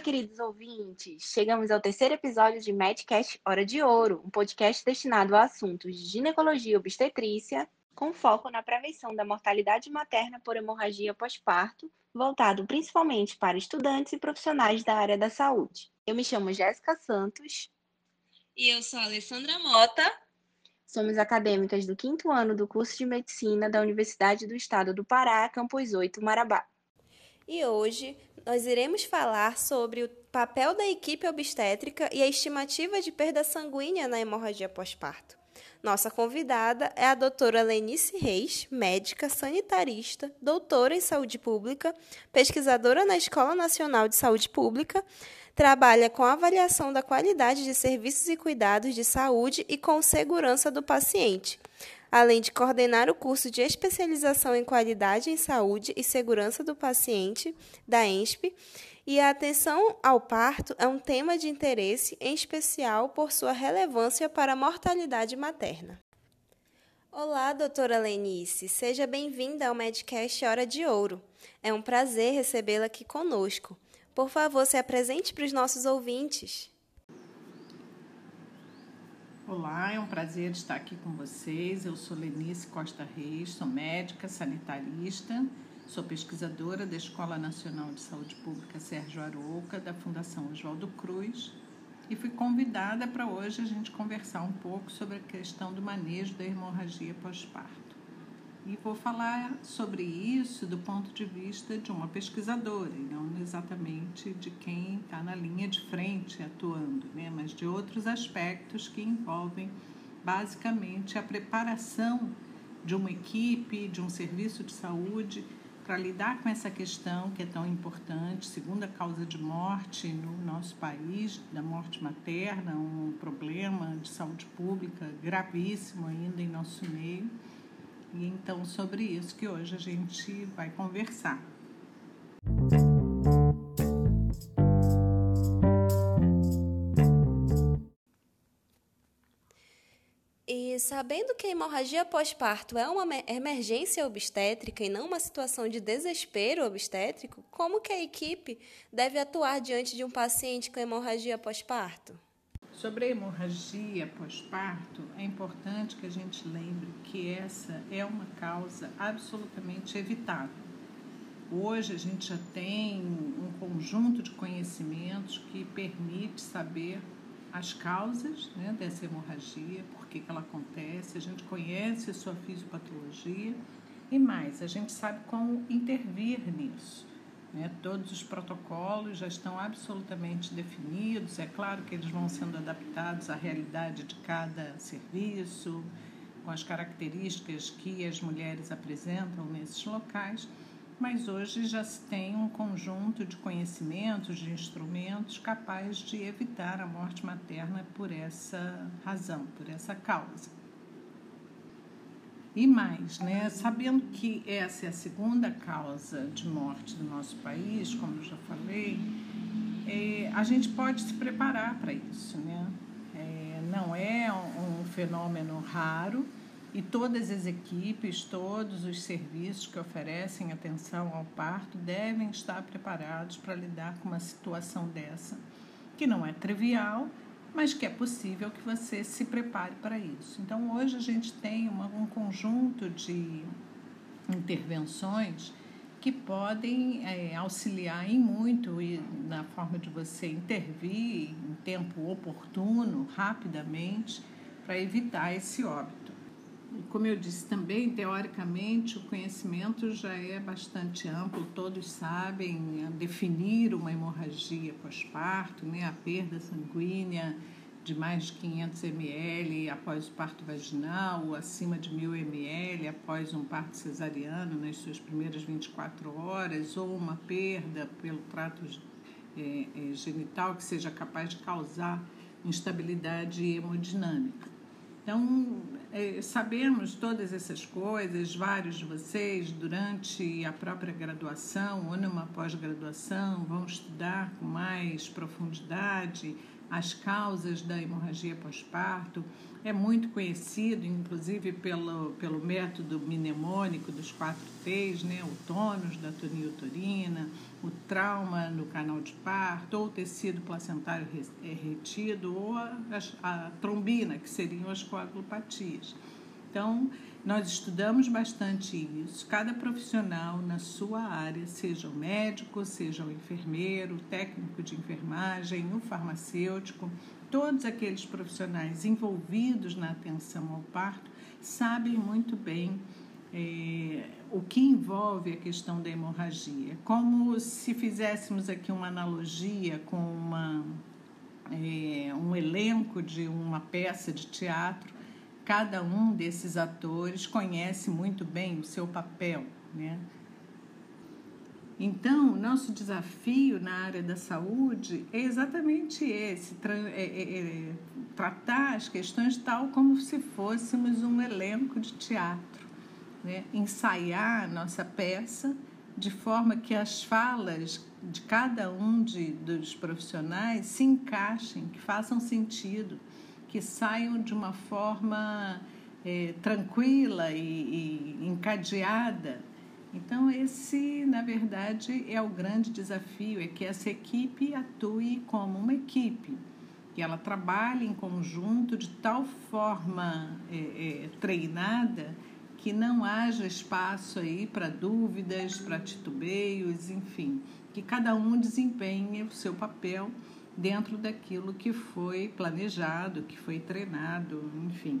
Olá, queridos ouvintes! Chegamos ao terceiro episódio de Medcast Hora de Ouro, um podcast destinado a assuntos de ginecologia e obstetrícia, com foco na prevenção da mortalidade materna por hemorragia pós-parto, voltado principalmente para estudantes e profissionais da área da saúde. Eu me chamo Jéssica Santos. E eu sou a Alessandra Mota. Somos acadêmicas do quinto ano do curso de Medicina da Universidade do Estado do Pará, Campus 8, Marabá. E hoje nós iremos falar sobre o papel da equipe obstétrica e a estimativa de perda sanguínea na hemorragia pós-parto. Nossa convidada é a doutora Lenice Reis, médica sanitarista, doutora em saúde pública, pesquisadora na Escola Nacional de Saúde Pública, trabalha com avaliação da qualidade de serviços e cuidados de saúde e com segurança do paciente além de coordenar o curso de especialização em qualidade em saúde e segurança do paciente da ENSP. E a atenção ao parto é um tema de interesse, em especial por sua relevância para a mortalidade materna. Olá, doutora Lenice, seja bem-vinda ao Medcast Hora de Ouro. É um prazer recebê-la aqui conosco. Por favor, se apresente para os nossos ouvintes. Olá, é um prazer estar aqui com vocês. Eu sou Lenice Costa Reis, sou médica sanitarista, sou pesquisadora da Escola Nacional de Saúde Pública Sérgio Arouca, da Fundação Oswaldo Cruz, e fui convidada para hoje a gente conversar um pouco sobre a questão do manejo da hemorragia pós-parto. E vou falar sobre isso do ponto de vista de uma pesquisadora, e não exatamente de quem está na linha de frente atuando, né? mas de outros aspectos que envolvem basicamente a preparação de uma equipe, de um serviço de saúde para lidar com essa questão que é tão importante, segunda causa de morte no nosso país, da morte materna, um problema de saúde pública gravíssimo ainda em nosso meio e então sobre isso que hoje a gente vai conversar. E sabendo que a hemorragia pós-parto é uma emergência obstétrica e não uma situação de desespero obstétrico, como que a equipe deve atuar diante de um paciente com hemorragia pós-parto? Sobre a hemorragia pós-parto, é importante que a gente lembre que essa é uma causa absolutamente evitável. Hoje a gente já tem um conjunto de conhecimentos que permite saber as causas né, dessa hemorragia, por que, que ela acontece, a gente conhece a sua fisiopatologia e mais, a gente sabe como intervir nisso. Né? Todos os protocolos já estão absolutamente definidos, é claro que eles vão sendo adaptados à realidade de cada serviço, com as características que as mulheres apresentam nesses locais, mas hoje já se tem um conjunto de conhecimentos, de instrumentos capazes de evitar a morte materna por essa razão, por essa causa. E mais, né, sabendo que essa é a segunda causa de morte do nosso país, como eu já falei, é, a gente pode se preparar para isso. Né? É, não é um, um fenômeno raro e todas as equipes, todos os serviços que oferecem atenção ao parto devem estar preparados para lidar com uma situação dessa, que não é trivial, mas que é possível que você se prepare para isso. Então, hoje a gente tem uma, um conjunto de intervenções que podem é, auxiliar em muito e na forma de você intervir em tempo oportuno, rapidamente, para evitar esse óbito. Como eu disse também, teoricamente, o conhecimento já é bastante amplo, todos sabem definir uma hemorragia pós-parto, né, a perda sanguínea de mais de 500 ml após o parto vaginal, acima de 1000 ml após um parto cesariano nas suas primeiras 24 horas, ou uma perda pelo trato é, é, genital que seja capaz de causar instabilidade hemodinâmica. Então, é, sabemos todas essas coisas, vários de vocês, durante a própria graduação ou numa pós-graduação, vão estudar com mais profundidade as causas da hemorragia pós-parto, é muito conhecido, inclusive pelo, pelo método mnemônico dos quatro T's, né? o tônus da toniotorina, o trauma no canal de parto, ou tecido placentário é, retido, ou a, a, a trombina, que seriam as coagulopatias. Então, nós estudamos bastante isso. Cada profissional na sua área, seja o médico, seja o enfermeiro, o técnico de enfermagem, o farmacêutico, todos aqueles profissionais envolvidos na atenção ao parto sabem muito bem é, o que envolve a questão da hemorragia. Como se fizéssemos aqui uma analogia com uma, é, um elenco de uma peça de teatro cada um desses atores conhece muito bem o seu papel, né? Então, nosso desafio na área da saúde é exatamente esse: tra é, é, é, tratar as questões tal como se fôssemos um elenco de teatro, né? ensaiar a nossa peça de forma que as falas de cada um de, dos profissionais se encaixem, que façam sentido que saiam de uma forma é, tranquila e, e encadeada. Então, esse, na verdade, é o grande desafio: é que essa equipe atue como uma equipe, que ela trabalhe em conjunto de tal forma é, é, treinada que não haja espaço aí para dúvidas, para titubeios, enfim, que cada um desempenhe o seu papel dentro daquilo que foi planejado, que foi treinado, enfim.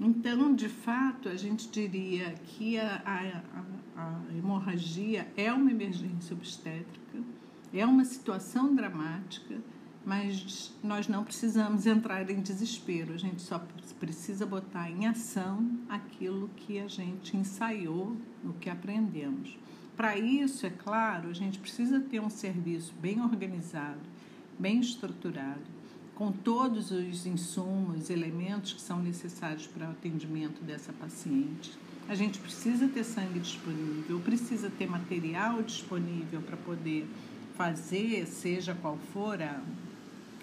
Então, de fato, a gente diria que a, a, a hemorragia é uma emergência obstétrica, é uma situação dramática, mas nós não precisamos entrar em desespero, a gente só precisa botar em ação aquilo que a gente ensaiou, o que aprendemos. Para isso, é claro, a gente precisa ter um serviço bem organizado, bem estruturado, com todos os insumos, elementos que são necessários para o atendimento dessa paciente. A gente precisa ter sangue disponível, precisa ter material disponível para poder fazer, seja qual for a,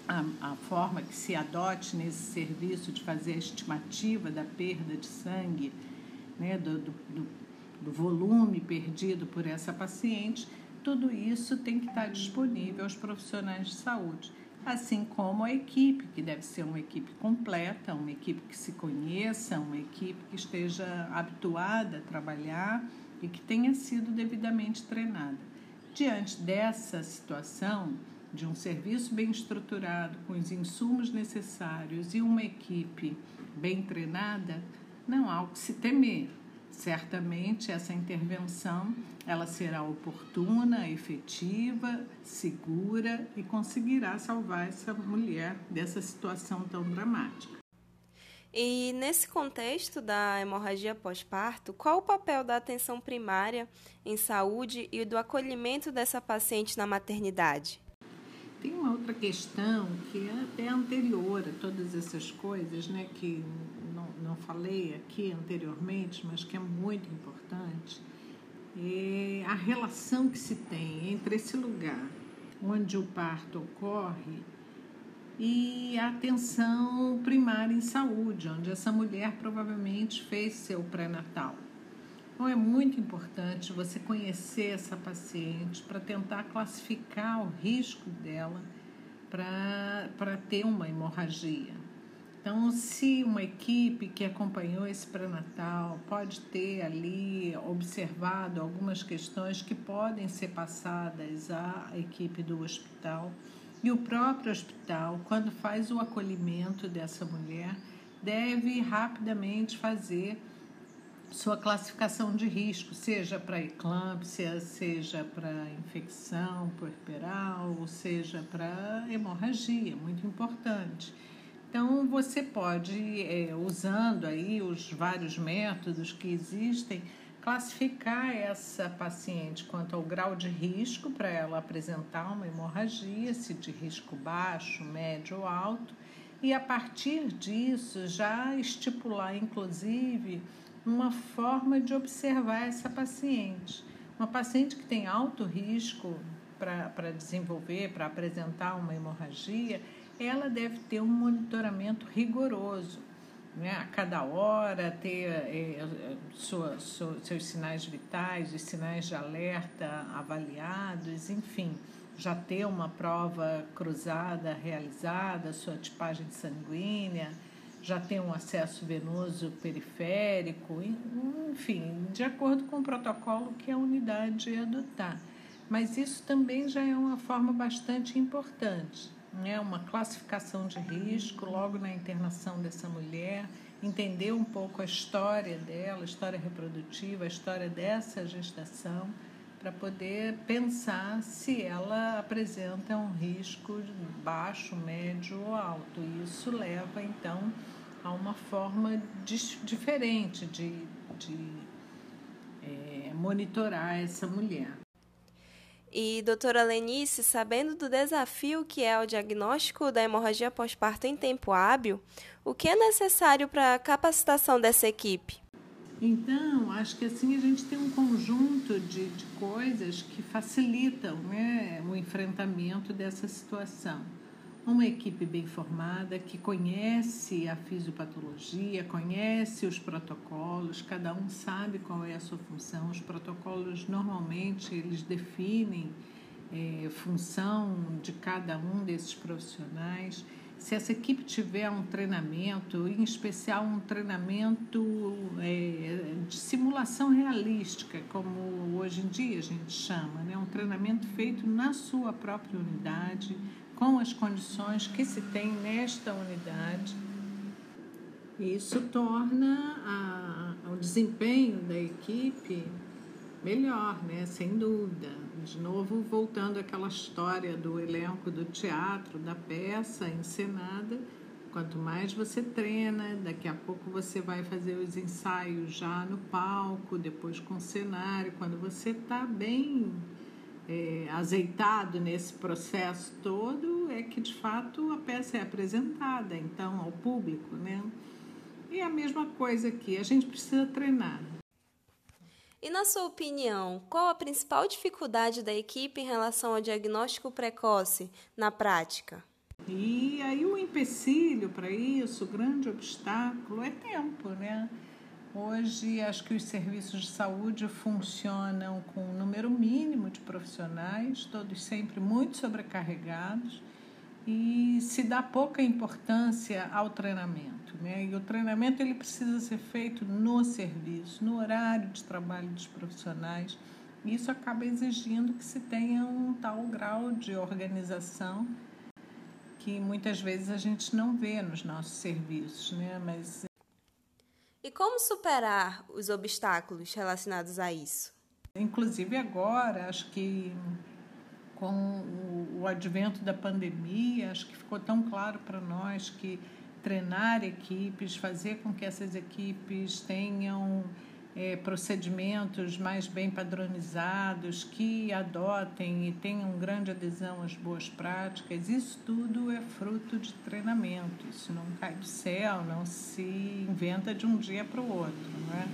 a, a, forma que se adote nesse serviço de fazer a estimativa da perda de sangue, né, do, do, do, volume perdido por essa paciente tudo isso tem que estar disponível aos profissionais de saúde, assim como a equipe, que deve ser uma equipe completa, uma equipe que se conheça, uma equipe que esteja habituada a trabalhar e que tenha sido devidamente treinada. Diante dessa situação, de um serviço bem estruturado, com os insumos necessários e uma equipe bem treinada, não há o que se temer. Certamente essa intervenção ela será oportuna, efetiva, segura e conseguirá salvar essa mulher dessa situação tão dramática. E nesse contexto da hemorragia pós-parto, qual o papel da atenção primária em saúde e do acolhimento dessa paciente na maternidade? Tem uma outra questão que é até anterior a todas essas coisas, né, que não, não falei aqui anteriormente, mas que é muito importante, é a relação que se tem entre esse lugar onde o parto ocorre e a atenção primária em saúde, onde essa mulher provavelmente fez seu pré-natal. Então é muito importante você conhecer essa paciente para tentar classificar o risco dela para ter uma hemorragia. Então, se uma equipe que acompanhou esse pré-natal pode ter ali observado algumas questões que podem ser passadas à equipe do hospital, e o próprio hospital, quando faz o acolhimento dessa mulher, deve rapidamente fazer sua classificação de risco, seja para eclâmpsia, seja para infecção puerperal, seja para hemorragia, muito importante. Então você pode, é, usando aí os vários métodos que existem, classificar essa paciente quanto ao grau de risco para ela apresentar uma hemorragia, se de risco baixo, médio ou alto, e a partir disso já estipular, inclusive, uma forma de observar essa paciente. Uma paciente que tem alto risco para desenvolver, para apresentar uma hemorragia, ela deve ter um monitoramento rigoroso. né, a cada hora, ter é, sua, sua, seus sinais vitais, os sinais de alerta avaliados, enfim, já ter uma prova cruzada realizada, sua tipagem sanguínea, já ter um acesso venoso periférico, enfim, de acordo com o protocolo que a unidade adotar. Mas isso também já é uma forma bastante importante né, uma classificação de risco logo na internação dessa mulher, entender um pouco a história dela, a história reprodutiva, a história dessa gestação, para poder pensar se ela apresenta um risco baixo, médio ou alto. E isso leva então a uma forma diferente de, de é, monitorar essa mulher. E, doutora Lenice, sabendo do desafio que é o diagnóstico da hemorragia pós-parto em tempo hábil, o que é necessário para a capacitação dessa equipe? Então, acho que assim a gente tem um conjunto de, de coisas que facilitam né, o enfrentamento dessa situação uma equipe bem formada que conhece a fisiopatologia, conhece os protocolos, cada um sabe qual é a sua função. Os protocolos normalmente eles definem é, função de cada um desses profissionais. Se essa equipe tiver um treinamento, em especial um treinamento é, de simulação realística, como hoje em dia a gente chama, né? um treinamento feito na sua própria unidade, com as condições que se tem nesta unidade. Isso torna a, o desempenho da equipe melhor, né? sem dúvida. De novo, voltando àquela história do elenco do teatro, da peça encenada, quanto mais você treina, daqui a pouco você vai fazer os ensaios já no palco, depois com o cenário, quando você está bem é, azeitado nesse processo todo é que de fato a peça é apresentada então ao público, né? E a mesma coisa aqui, a gente precisa treinar. E na sua opinião, qual a principal dificuldade da equipe em relação ao diagnóstico precoce na prática? E aí o empecilho para isso, o grande obstáculo é tempo, né? Hoje, acho que os serviços de saúde funcionam com um número mínimo de profissionais, todos sempre muito sobrecarregados, e se dá pouca importância ao treinamento. Né? E o treinamento ele precisa ser feito no serviço, no horário de trabalho dos profissionais. E isso acaba exigindo que se tenha um tal grau de organização que muitas vezes a gente não vê nos nossos serviços, né? Mas e como superar os obstáculos relacionados a isso? Inclusive agora, acho que com o advento da pandemia, acho que ficou tão claro para nós que treinar equipes, fazer com que essas equipes tenham é, procedimentos mais bem padronizados, que adotem e tenham grande adesão às boas práticas, isso tudo é fruto de treinamento. Isso não cai do céu, não se inventa de um dia para o outro. É?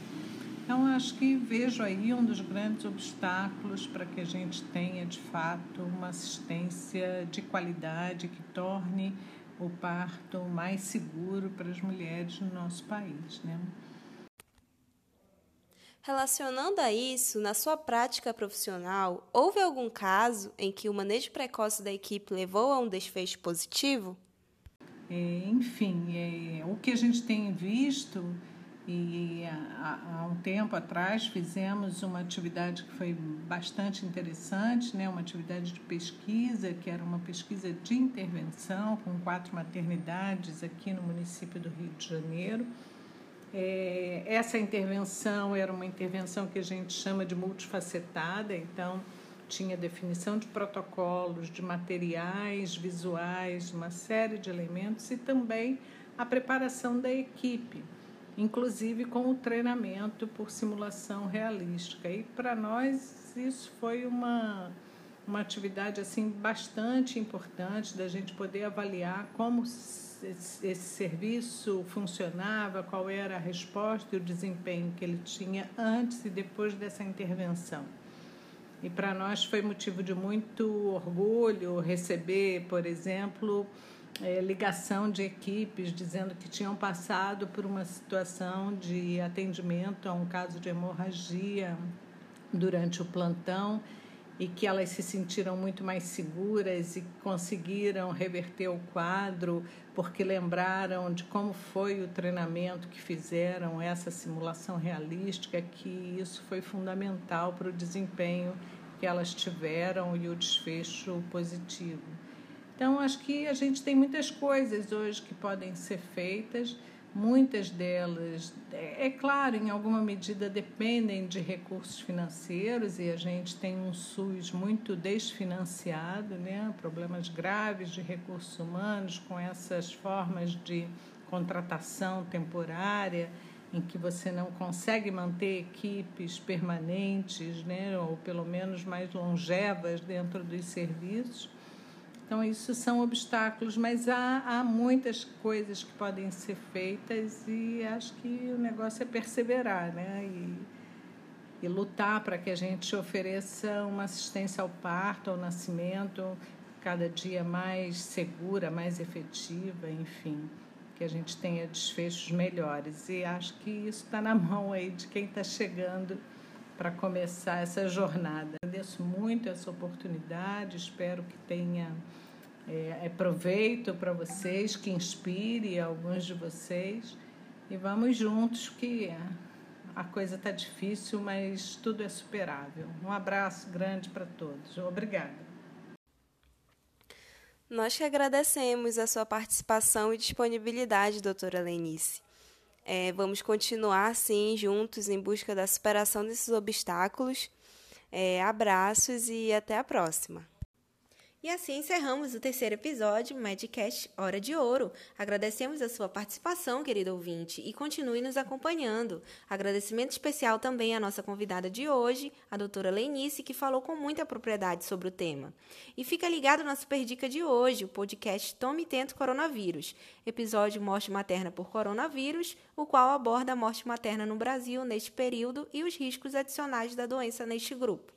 Então, acho que vejo aí um dos grandes obstáculos para que a gente tenha, de fato, uma assistência de qualidade que torne o parto mais seguro para as mulheres no nosso país. Né? Relacionando a isso, na sua prática profissional, houve algum caso em que o manejo precoce da equipe levou a um desfecho positivo? É, enfim, é, o que a gente tem visto, e há, um tempo atrás fizemos uma atividade que foi bastante interessante, né? uma atividade de pesquisa, que era uma pesquisa de intervenção com quatro maternidades aqui no município do Rio de Janeiro é, essa intervenção era uma intervenção que a gente chama de multifacetada, então tinha definição de protocolos, de materiais visuais, uma série de elementos e também a preparação da equipe, inclusive com o treinamento por simulação realística. E para nós isso foi uma uma atividade assim bastante importante da gente poder avaliar como esse, serviço funcionava, qual era a resposta e o desempenho que ele tinha antes e depois dessa intervenção. E para nós foi motivo de muito orgulho receber, por exemplo, é, ligação de equipes dizendo que tinham passado por uma situação de atendimento a um caso de hemorragia durante o plantão e que elas se sentiram muito mais seguras e conseguiram reverter o quadro porque lembraram de como foi o treinamento que fizeram, essa simulação realística, que isso foi fundamental para o desempenho que elas tiveram e o desfecho positivo. Então, acho que a gente tem muitas coisas hoje que podem ser feitas Muitas delas, é, é claro, em alguma medida dependem de recursos financeiros e a gente tem um SUS muito desfinanciado, né? problemas graves de recursos humanos com essas formas de contratação temporária em que você não consegue manter equipes permanentes, né, ou pelo menos mais longevas dentro dos serviços. Então, isso são obstáculos, mas há, há muitas coisas que podem ser feitas e acho que o negócio é perseverar, né? E, e lutar para que a gente ofereça uma assistência ao parto, ao nascimento, cada dia mais segura, mais efetiva, enfim, que a gente tenha desfechos melhores. E acho que isso está na mão aí de quem está chegando para começar essa jornada. Agradeço muito essa oportunidade, espero que tenha é, é proveito para vocês, que inspire alguns de vocês. E vamos juntos, que a coisa está difícil, mas tudo é superável. Um abraço grande para todos. Obrigada. Nós que agradecemos a sua participação e disponibilidade, doutora Lenice. É, vamos continuar, sim, juntos em busca da superação desses obstáculos. É, abraços e até a próxima. E assim encerramos o terceiro episódio Madcast Hora de Ouro. Agradecemos a sua participação, querido ouvinte, e continue nos acompanhando. Agradecimento especial também à nossa convidada de hoje, a doutora Lenice, que falou com muita propriedade sobre o tema. E fica ligado na Super Dica de hoje, o podcast Tome Tento Coronavírus, episódio Morte Materna por Coronavírus, o qual aborda a morte materna no Brasil neste período e os riscos adicionais da doença neste grupo.